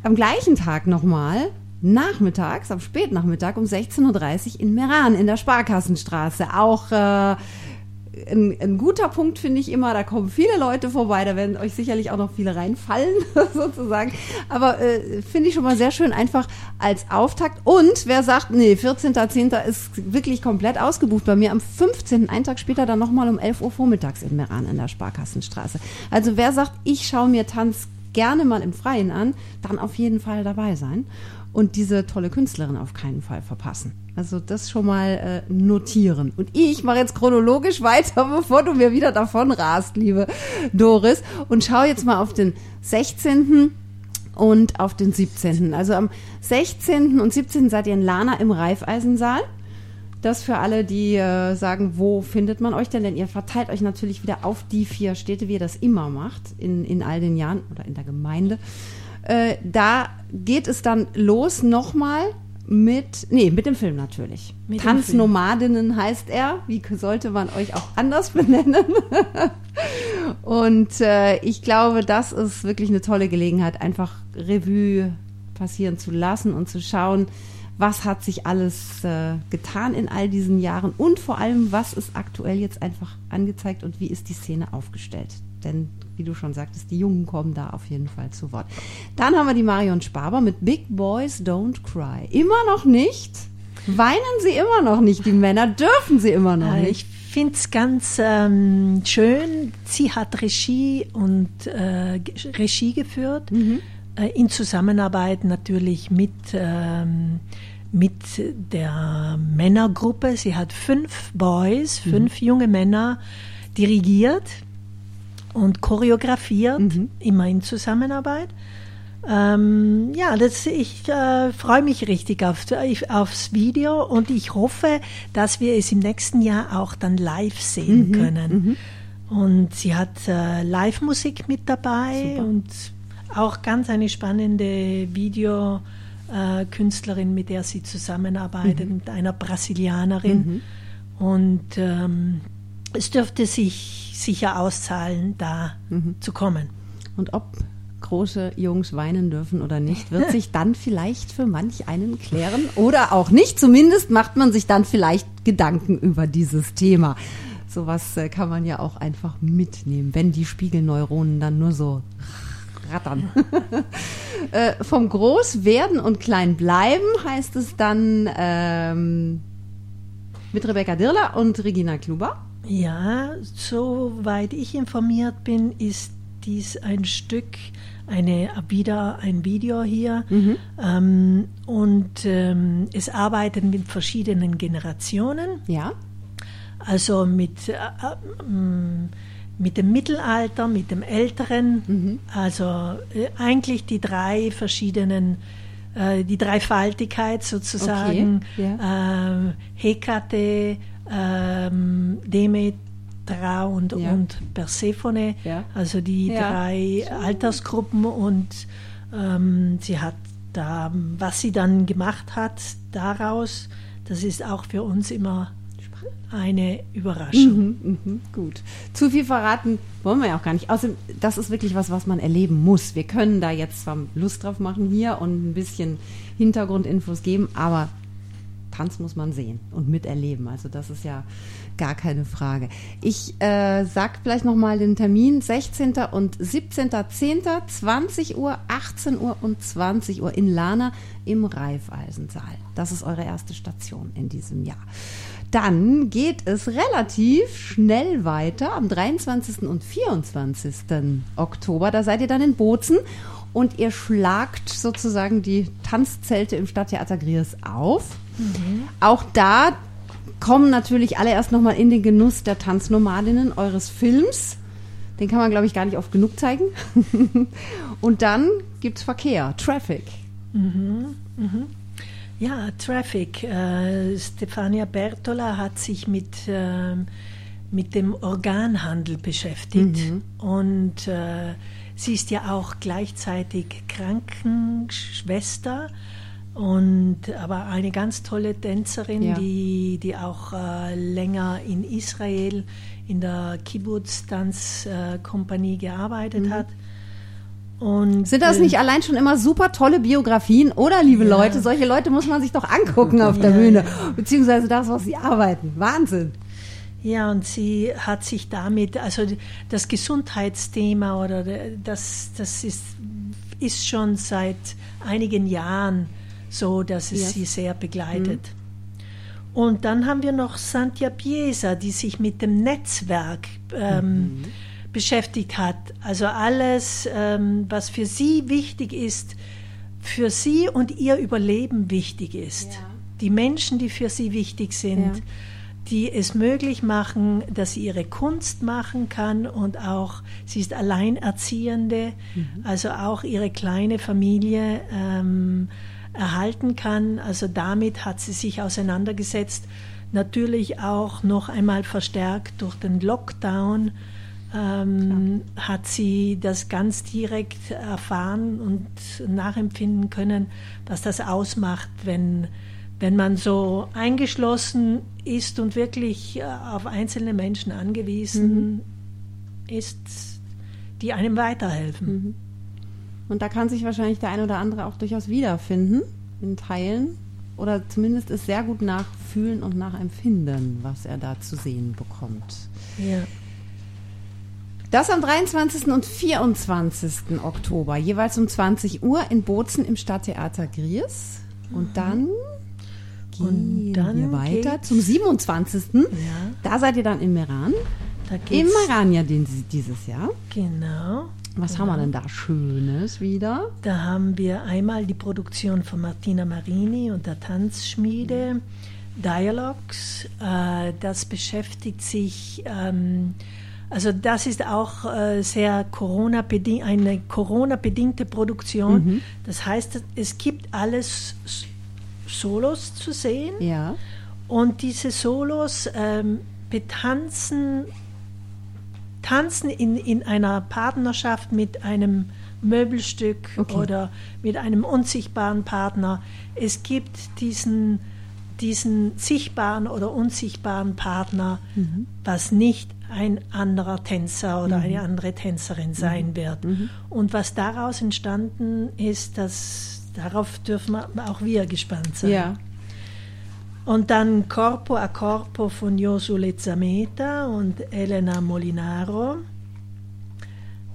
am gleichen Tag nochmal, nachmittags, am Spätnachmittag um 16.30 Uhr in Meran in der Sparkassenstraße. Auch äh, ein, ein, guter Punkt finde ich immer, da kommen viele Leute vorbei, da werden euch sicherlich auch noch viele reinfallen, sozusagen. Aber äh, finde ich schon mal sehr schön, einfach als Auftakt. Und wer sagt, nee, 14.10. ist wirklich komplett ausgebucht bei mir, am 15., einen Tag später dann nochmal um 11 Uhr vormittags in Meran in der Sparkassenstraße. Also wer sagt, ich schaue mir Tanz gerne mal im Freien an, dann auf jeden Fall dabei sein und diese tolle Künstlerin auf keinen Fall verpassen. Also das schon mal äh, notieren. Und ich mache jetzt chronologisch weiter, bevor du mir wieder davon rast, liebe Doris, und schau jetzt mal auf den 16. und auf den 17. Also am 16. und 17. seid ihr in Lana im Reifeisensaal. Das für alle, die äh, sagen, wo findet man euch denn? Denn ihr verteilt euch natürlich wieder auf die vier Städte, wie ihr das immer macht, in, in all den Jahren oder in der Gemeinde. Äh, da geht es dann los nochmal mit, nee, mit dem Film natürlich. Mit Tanznomadinnen heißt er. Wie sollte man euch auch anders benennen? Und äh, ich glaube, das ist wirklich eine tolle Gelegenheit, einfach Revue passieren zu lassen und zu schauen, was hat sich alles äh, getan in all diesen Jahren und vor allem, was ist aktuell jetzt einfach angezeigt und wie ist die Szene aufgestellt. Denn, wie du schon sagtest, die Jungen kommen da auf jeden Fall zu Wort. Dann haben wir die Marion Spaber mit Big Boys Don't Cry. Immer noch nicht. Weinen sie immer noch nicht, die Männer dürfen sie immer noch nicht. Ich finde es ganz ähm, schön. Sie hat Regie und äh, Regie geführt. Mhm. Äh, in Zusammenarbeit natürlich mit ähm, mit der Männergruppe, sie hat fünf Boys, fünf junge Männer dirigiert und choreografiert, immer in Zusammenarbeit. Ähm, ja, das, ich äh, freue mich richtig auf, aufs Video und ich hoffe, dass wir es im nächsten Jahr auch dann live sehen können. Und sie hat äh, Live-Musik mit dabei Super. und auch ganz eine spannende Videokünstlerin, mit der sie zusammenarbeitet, mit einer Brasilianerin. Und ähm, es dürfte sich sicher auszahlen, da zu kommen. Und ob große Jungs weinen dürfen oder nicht, wird sich dann vielleicht für manch einen klären oder auch nicht. Zumindest macht man sich dann vielleicht Gedanken über dieses Thema. Sowas äh, kann man ja auch einfach mitnehmen, wenn die Spiegelneuronen dann nur so rattern. äh, vom Groß werden und klein bleiben heißt es dann ähm, mit Rebecca Dirler und Regina Kluber. Ja, soweit ich informiert bin, ist dies ein Stück, eine, wieder ein Video hier. Ähm, und ähm, es arbeiten mit verschiedenen Generationen, Ja. also mit, äh, äh, mm, mit dem Mittelalter, mit dem Älteren, also äh, eigentlich die drei verschiedenen, äh, die Dreifaltigkeit sozusagen, Okay, ähm, Hekate, ähm, Demetra und, Ja. und Persephone, Ja. also die Ja. drei Altersgruppen und ähm, sie hat da, was sie dann gemacht hat daraus, das ist auch für uns immer eine Überraschung. Mhm, mhm, gut. Zu viel verraten wollen wir ja auch gar nicht. Außerdem, das ist wirklich was, was man erleben muss. Wir können da jetzt zwar Lust drauf machen hier und ein bisschen Hintergrundinfos geben, aber Tanz muss man sehen und miterleben. Also das ist ja gar keine Frage. Ich äh, sag vielleicht nochmal den Termin 16. und 17.10. 20 Uhr, 18 Uhr und 20 Uhr in Lana im Raiffeisensaal. Das ist eure erste Station in diesem Jahr. Dann geht es relativ schnell weiter am 23. und 24. Oktober. Da seid ihr dann in Bozen und ihr schlagt sozusagen die Tanzzelte im Stadttheater Griers auf. Auch da kommen natürlich alle erst nochmal in den Genuss der Tanznomadinnen eures Films. Den kann man, glaube ich, gar nicht oft genug zeigen. und dann gibt's Verkehr, Traffic. Ja, Traffic. Äh, Stefania Bertola hat sich mit, ähm, mit dem Organhandel beschäftigt und äh, sie ist ja auch gleichzeitig Krankenschwester und aber eine ganz tolle Tänzerin, Ja. die, die auch äh, länger in Israel in der Kibbutz-Tanzkompanie gearbeitet hat. Und, Sind das äh, nicht allein schon immer super tolle Biografien, oder, liebe Ja. Leute? Solche Leute muss man sich doch angucken auf der Ja, Bühne, ja. beziehungsweise das, was sie arbeiten. Wahnsinn. Ja, und sie hat sich damit, also das Gesundheitsthema oder das, das ist, ist schon seit einigen Jahren so, dass es Yes. sie sehr begleitet. Und dann haben wir noch Santia Piesa, die sich mit dem Netzwerk ähm, beschäftigt hat. Also alles, ähm, was für sie wichtig ist, für sie und ihr Überleben wichtig ist. Ja. Die Menschen, die für sie wichtig sind, Ja. die es möglich machen, dass sie ihre Kunst machen kann und auch, sie ist Alleinerziehende, also auch ihre kleine Familie ähm, erhalten kann. Also damit hat sie sich auseinandergesetzt. Natürlich auch noch einmal verstärkt durch den Lockdown ähm, hat sie das ganz direkt erfahren und nachempfinden können, was das ausmacht, wenn, wenn man so eingeschlossen ist und wirklich äh, auf einzelne Menschen angewiesen ist, die einem weiterhelfen. Und da kann sich wahrscheinlich der ein oder andere auch durchaus wiederfinden in Teilen oder zumindest es sehr gut nachfühlen und nachempfinden, was er da zu sehen bekommt. Ja. Das am 23. und 24. Oktober, jeweils um 20 Uhr in Bozen im Stadttheater Griers. Und dann gehen Und dann wir weiter zum 27. Da seid ihr dann in Meran. Da Im Meran ja dieses Jahr. genau. Was haben wir denn da Schönes wieder? Da haben wir einmal die Produktion von Martina Marini und der Tanzschmiede. Dialogs, äh, das beschäftigt sich, ähm, also das ist auch äh, sehr Corona eine Corona-bedingte Produktion. Mhm. Das heißt, es gibt alles Solos zu sehen. Ja. Und diese Solos ähm, betanzen tanzen in, in einer Partnerschaft mit einem Möbelstück okay. oder mit einem unsichtbaren Partner. Es gibt diesen, diesen sichtbaren oder unsichtbaren Partner, mhm. was nicht ein anderer Tänzer oder mhm. eine andere Tänzerin sein mhm. wird. Mhm. Und was daraus entstanden ist, das, darauf dürfen auch wir gespannt sein. Ja. Und dann Corpo a Corpo von Josu Lezameta und Elena Molinaro.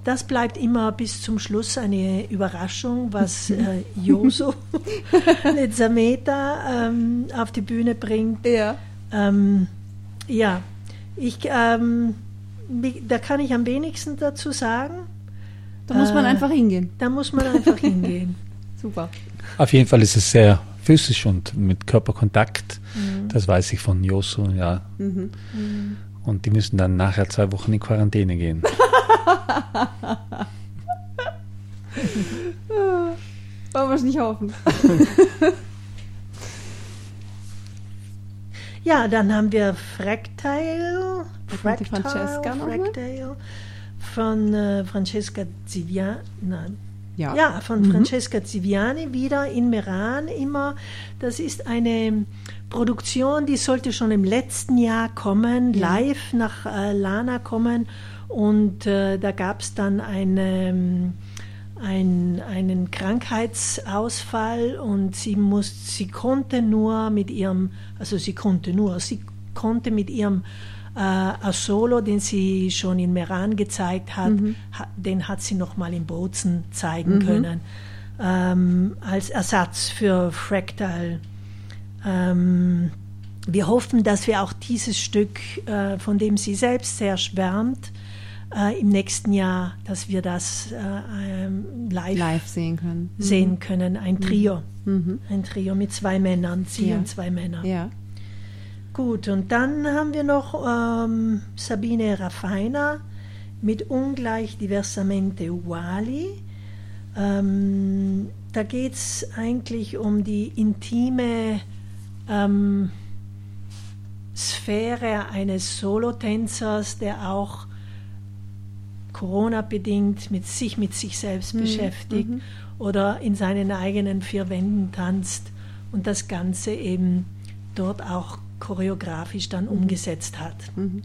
Das bleibt immer bis zum Schluss eine Überraschung, was äh, Josu Lezameta ähm, auf die Bühne bringt. Ja. Ähm, ja, ich, ähm, da kann ich am wenigsten dazu sagen. Da muss man äh, einfach hingehen. Da muss man einfach hingehen. Super. Auf jeden Fall ist es sehr physisch und mit Körperkontakt. Mhm. Das weiß ich von Josu, ja. Mhm. Mhm. Und die müssen dann nachher zwei Wochen in Quarantäne gehen. Wollen wir es nicht hoffen. Ja, dann haben wir Fractile. Fractile, Francesca Fractile von äh, Francesca Zivian. Ja, ja von mhm. Francesca Ziviani wieder in Meran immer. Das ist eine Produktion, die sollte schon im letzten Jahr kommen, ja. live nach äh, Lana kommen. Und äh, da gab es dann eine, ein, einen Krankheitsausfall und sie, muss, sie konnte nur mit ihrem, also sie konnte nur, sie konnte mit ihrem äh, Solo, den sie schon in Meran gezeigt hat, mhm. ha, den hat sie nochmal in Bozen zeigen mhm. können, ähm, als Ersatz für Fractal. Ähm, wir hoffen, dass wir auch dieses Stück, äh, von dem sie selbst sehr schwärmt, äh, im nächsten Jahr, dass wir das äh, ähm, live, live, sehen können. Sehen mhm. können. Ein Trio. Mhm. Ein Trio mit zwei Männern, sie ja. und zwei Männer. Ja. Gut, und dann haben wir noch ähm, Sabine Raffaina mit ungleich diversamente uguali. Ähm, da geht es eigentlich um die intime ähm, Sphäre eines Solotänzers, der auch Corona-bedingt mit sich mit sich selbst mhm. beschäftigt mhm. oder in seinen eigenen vier Wänden tanzt und das Ganze eben dort auch choreografisch dann mhm. umgesetzt hat. Mhm.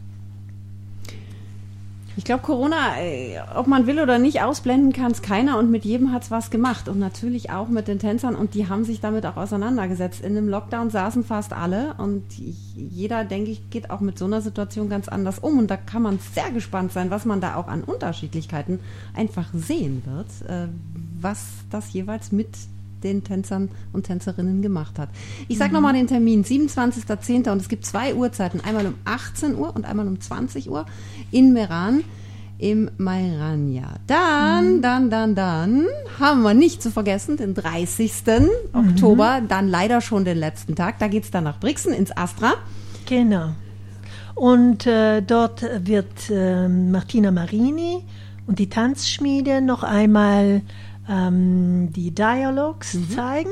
Ich glaube, Corona, äh, ob man will oder nicht, ausblenden kann es keiner und mit jedem hat es was gemacht. Und natürlich auch mit den Tänzern und die haben sich damit auch auseinandergesetzt. In dem Lockdown saßen fast alle und jeder, denke ich, geht auch mit so einer Situation ganz anders um. Und da kann man sehr gespannt sein, was man da auch an Unterschiedlichkeiten einfach sehen wird, äh, was das jeweils mit den Tänzern und Tänzerinnen gemacht hat. Ich sage mhm. nochmal den Termin, 27.10. und es gibt zwei Uhrzeiten, einmal um 18 Uhr und einmal um 20 Uhr in Meran im Mairania. Dann, mhm. dann, dann, dann haben wir nicht zu vergessen den 30. Mhm. Oktober, dann leider schon den letzten Tag. Da geht es dann nach Brixen ins Astra. Genau. Und äh, dort wird äh, Martina Marini und die Tanzschmiede noch einmal ähm, die Dialogs mhm. zeigen.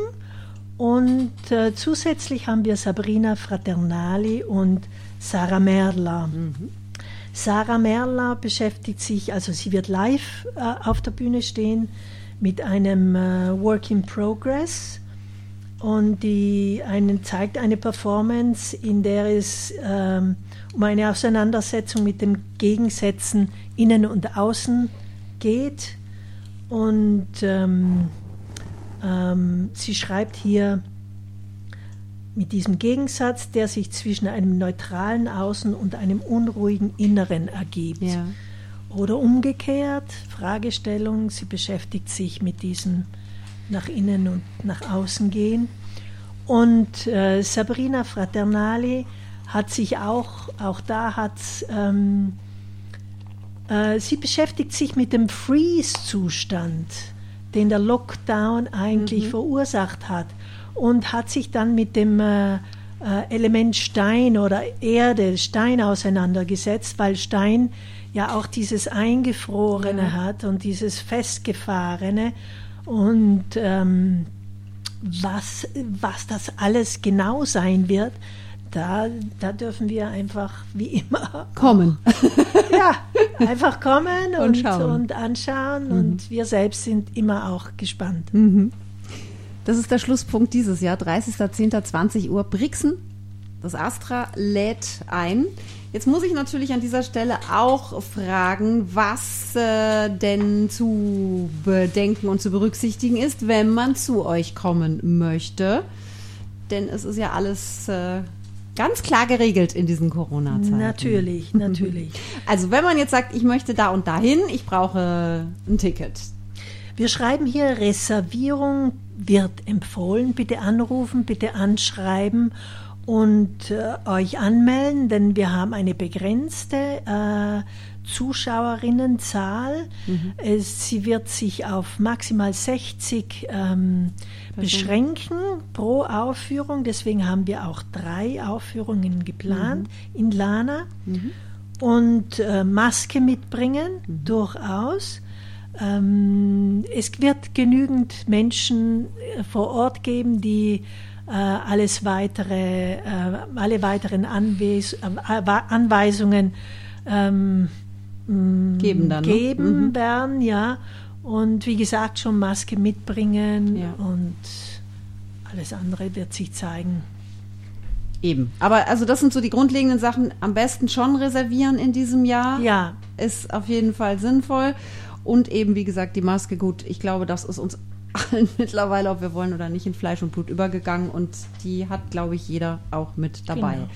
Und äh, zusätzlich haben wir Sabrina Fraternali und Sarah Merla. Mhm. Sarah Merla beschäftigt sich, also sie wird live äh, auf der Bühne stehen mit einem äh, Work in Progress und die einen zeigt eine Performance, in der es ähm, um eine Auseinandersetzung mit den Gegensätzen innen und außen geht und ähm, ähm, sie schreibt hier mit diesem Gegensatz, der sich zwischen einem neutralen Außen und einem unruhigen Inneren ergibt. Ja. Oder umgekehrt, Fragestellung, sie beschäftigt sich mit diesem nach innen und nach außen gehen. Und äh, Sabrina Fraternali hat sich auch, auch da hat ähm, Äh, sie beschäftigt sich mit dem Freeze-Zustand, den der Lockdown eigentlich mhm. verursacht hat und hat sich dann mit dem äh, äh, Element Stein oder Erde, Stein auseinandergesetzt, weil Stein ja auch dieses Eingefrorene ja. hat und dieses Festgefahrene. Und ähm, was, was das alles genau sein wird, da, da dürfen wir einfach wie immer kommen. ja, einfach kommen und, und, und anschauen. Mhm. Und wir selbst sind immer auch gespannt. Mhm. Das ist der Schlusspunkt dieses Jahr, 30.10.20 Uhr. Brixen, das Astra lädt ein. Jetzt muss ich natürlich an dieser Stelle auch fragen, was äh, denn zu bedenken und zu berücksichtigen ist, wenn man zu euch kommen möchte. Denn es ist ja alles äh, ganz klar geregelt in diesen Corona-Zeiten. Natürlich, natürlich. Also wenn man jetzt sagt, ich möchte da und dahin, ich brauche ein Ticket. Wir schreiben hier Reservierung wird empfohlen. Bitte anrufen, bitte anschreiben und äh, euch anmelden, denn wir haben eine begrenzte äh, Zuschauerinnenzahl. Mhm. Es, sie wird sich auf maximal 60 ähm, beschränken pro Aufführung. Deswegen haben wir auch drei Aufführungen geplant mhm. in Lana. Mhm. Und äh, Maske mitbringen, mhm. durchaus. Ähm, es wird genügend Menschen äh, vor Ort geben, die alles weitere, äh, alle weiteren Anweis äh, Anweisungen ähm, mm, geben, dann, ne? geben ne? werden, ja. Und wie gesagt, schon Maske mitbringen ja. und alles andere wird sich zeigen. Eben. Aber also das sind so die grundlegenden Sachen. Am besten schon reservieren in diesem Jahr. Ja. Ist auf jeden Fall sinnvoll. Und eben, wie gesagt, die Maske, gut, ich glaube, das ist uns allen mittlerweile, ob wir wollen oder nicht, in Fleisch und Blut übergegangen. Und die hat, glaube ich, jeder auch mit dabei. Genau.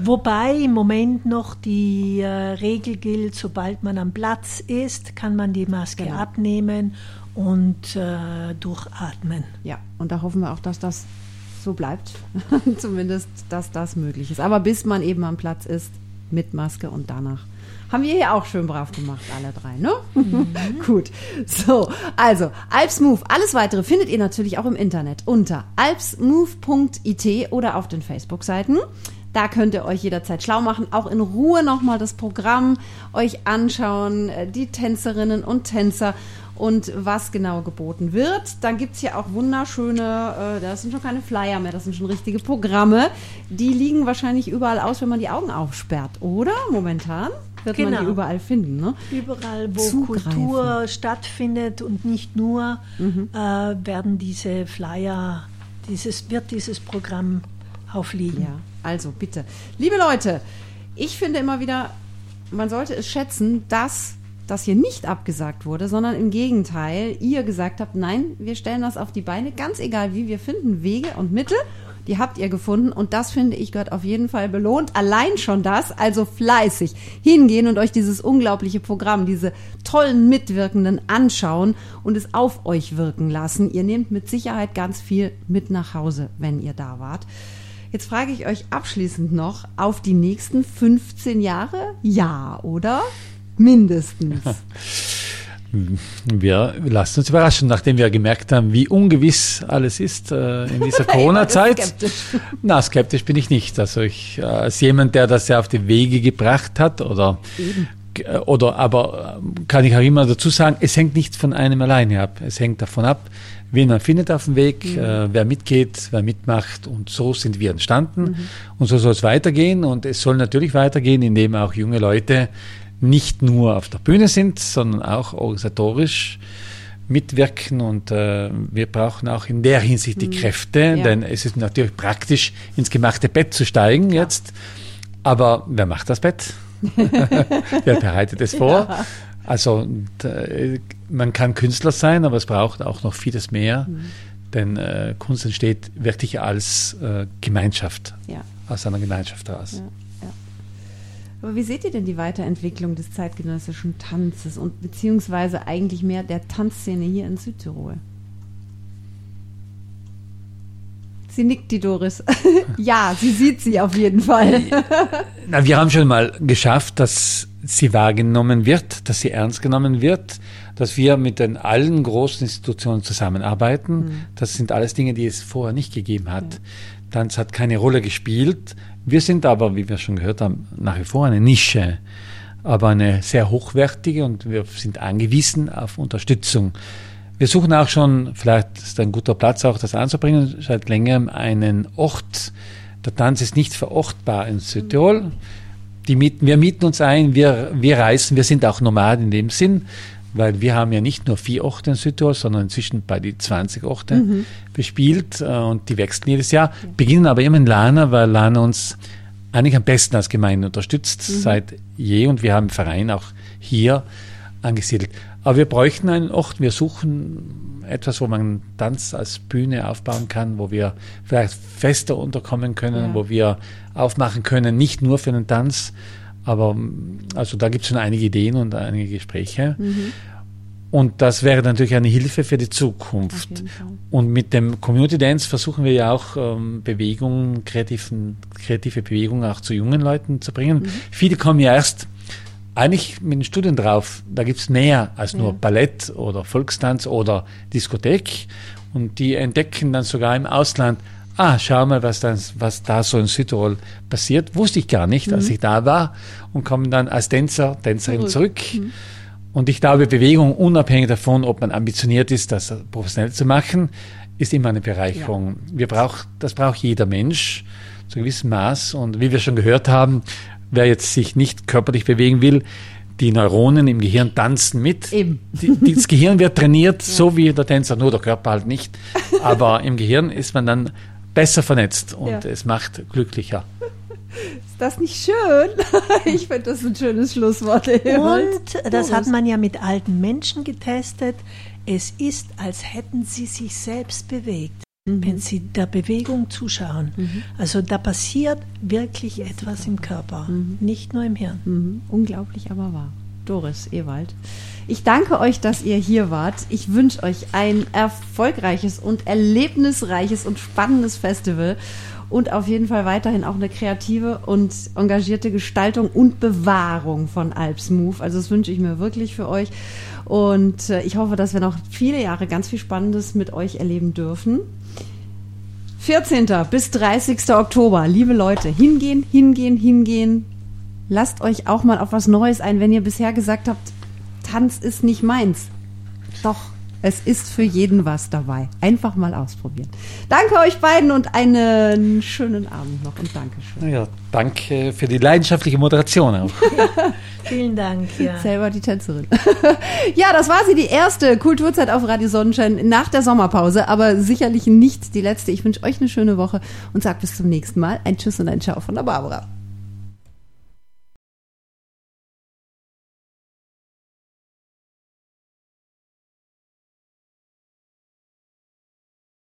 Wobei im Moment noch die äh, Regel gilt, sobald man am Platz ist, kann man die Maske genau. abnehmen und äh, durchatmen. Ja, und da hoffen wir auch, dass das so bleibt. Zumindest, dass das möglich ist. Aber bis man eben am Platz ist, mit Maske und danach haben wir hier auch schön brav gemacht, alle drei, ne? Mhm. Gut. So, also, Alpsmove. Alles weitere findet ihr natürlich auch im Internet unter alpsmove.it oder auf den Facebook-Seiten. Da könnt ihr euch jederzeit schlau machen, auch in Ruhe nochmal das Programm euch anschauen, äh, die Tänzerinnen und Tänzer und was genau geboten wird. Dann gibt es hier auch wunderschöne, äh, das sind schon keine Flyer mehr, das sind schon richtige Programme. Die liegen wahrscheinlich überall aus, wenn man die Augen aufsperrt, oder? Momentan wird genau. man die überall finden. Ne? Überall, wo Zugreifen. Kultur stattfindet und nicht nur, mhm. äh, werden diese Flyer, dieses, wird dieses Programm aufliegen. Ja, also bitte. Liebe Leute, ich finde immer wieder, man sollte es schätzen, dass das hier nicht abgesagt wurde, sondern im Gegenteil, ihr gesagt habt, nein, wir stellen das auf die Beine, ganz egal wie, wir finden Wege und Mittel, die habt ihr gefunden und das finde ich gehört auf jeden Fall belohnt. Allein schon das, also fleißig hingehen und euch dieses unglaubliche Programm, diese tollen Mitwirkenden anschauen und es auf euch wirken lassen. Ihr nehmt mit Sicherheit ganz viel mit nach Hause, wenn ihr da wart. Jetzt frage ich euch abschließend noch auf die nächsten 15 Jahre? Ja, oder? Mindestens. Wir lassen uns überraschen, nachdem wir gemerkt haben, wie ungewiss alles ist äh, in dieser Corona-Zeit. skeptisch. Na, skeptisch bin ich nicht. Also ich, äh, als jemand, der das ja auf die Wege gebracht hat oder äh, oder aber äh, kann ich auch immer dazu sagen, es hängt nicht von einem alleine ab. Es hängt davon ab, wen man findet auf dem Weg, mhm. äh, wer mitgeht, wer mitmacht und so sind wir entstanden mhm. und so soll es weitergehen und es soll natürlich weitergehen, indem auch junge Leute nicht nur auf der Bühne sind, sondern auch organisatorisch mitwirken und äh, wir brauchen auch in der Hinsicht die mhm. Kräfte, ja. denn es ist natürlich praktisch, ins gemachte Bett zu steigen ja. jetzt. Aber wer macht das Bett? wer bereitet es vor? Ja. Also man kann Künstler sein, aber es braucht auch noch vieles mehr, mhm. denn äh, Kunst entsteht wirklich als äh, Gemeinschaft, aus einer Gemeinschaft heraus. Aber wie seht ihr denn die Weiterentwicklung des zeitgenössischen Tanzes und beziehungsweise eigentlich mehr der Tanzszene hier in Südtirol? Sie nickt, die Doris. ja, sie sieht sie auf jeden Fall. Na, wir haben schon mal geschafft, dass sie wahrgenommen wird, dass sie ernst genommen wird, dass wir mit den allen großen Institutionen zusammenarbeiten. Mhm. Das sind alles Dinge, die es vorher nicht gegeben hat. Ja. Tanz hat keine Rolle gespielt. Wir sind aber, wie wir schon gehört haben, nach wie vor eine Nische, aber eine sehr hochwertige und wir sind angewiesen auf Unterstützung. Wir suchen auch schon, vielleicht ist ein guter Platz auch das anzubringen, seit längerem einen Ort. Der Tanz ist nicht verortbar in Südtirol. Die mieten, wir mieten uns ein, wir, wir reisen, wir sind auch Nomaden in dem Sinn, weil wir haben ja nicht nur vier Orte in Südtirol, sondern inzwischen bei die 20 Orte mhm. bespielt äh, und die wechseln jedes Jahr, ja. beginnen aber immer in Lana, weil Lana uns eigentlich am besten als Gemeinde unterstützt mhm. seit je und wir haben einen Verein auch hier angesiedelt. Aber wir bräuchten einen Ort, wir suchen etwas, wo man Tanz als Bühne aufbauen kann, wo wir vielleicht fester unterkommen können, ja. wo wir aufmachen können, nicht nur für den Tanz, aber also da gibt es schon einige Ideen und einige Gespräche. Mhm. Und das wäre natürlich eine Hilfe für die Zukunft. Und mit dem Community Dance versuchen wir ja auch ähm, Bewegungen, kreativen, kreative Bewegungen auch zu jungen Leuten zu bringen. Mhm. Viele kommen ja erst eigentlich mit den Studien drauf, da gibt es mehr als nur ja. Ballett oder Volkstanz oder Diskothek. Und die entdecken dann sogar im Ausland, ah, schau mal, was, dann, was da so in Südtirol passiert. Wusste ich gar nicht, mhm. als ich da war. Und kommen dann als Tänzer, Tänzerin zurück. zurück. Mhm. Und ich glaube, Bewegung, unabhängig davon, ob man ambitioniert ist, das professionell zu machen, ist immer eine Bereicherung. Ja. Wir braucht, das braucht jeder Mensch zu gewissem Maß. Und wie wir schon gehört haben, wer jetzt sich nicht körperlich bewegen will, die Neuronen im Gehirn tanzen mit. Eben. Die, das Gehirn wird trainiert, ja. so wie der Tänzer, nur der Körper halt nicht. Aber im Gehirn ist man dann besser vernetzt und ja. es macht glücklicher. Ist das nicht schön? Ich finde das ein schönes Schlusswort. Und das hat man ja mit alten Menschen getestet. Es ist, als hätten sie sich selbst bewegt mhm. wenn Sie der Bewegung zuschauen. Mhm. Also da passiert wirklich etwas im Körper, mhm. nicht nur im Hirn. Mhm. Unglaublich, aber wahr. Doris Ewald. Ich danke euch, dass ihr hier wart. Ich wünsche euch ein erfolgreiches und erlebnisreiches und spannendes Festival und auf jeden Fall weiterhin auch eine kreative und engagierte Gestaltung und Bewahrung von Alps Move. Also das wünsche ich mir wirklich für euch. Und äh, ich hoffe, dass wir noch viele Jahre ganz viel Spannendes mit euch erleben dürfen. 14. bis 30. Oktober, liebe Leute, hingehen, hingehen, hingehen. Lasst euch auch mal auf was Neues ein, wenn ihr bisher gesagt habt, Tanz ist nicht meins. Doch, es ist für jeden was dabei. Einfach mal ausprobieren. Danke euch beiden und einen schönen Abend noch und Dankeschön. Ja, danke für die leidenschaftliche Moderation auch. Vielen Dank. Ja. Selber die Tänzerin. ja, das war sie, die erste Kulturzeit auf Radio Sonnenschein nach der Sommerpause, aber sicherlich nicht die letzte. Ich wünsche euch eine schöne Woche und sage bis zum nächsten Mal. Ein Tschüss und ein Ciao von der Barbara.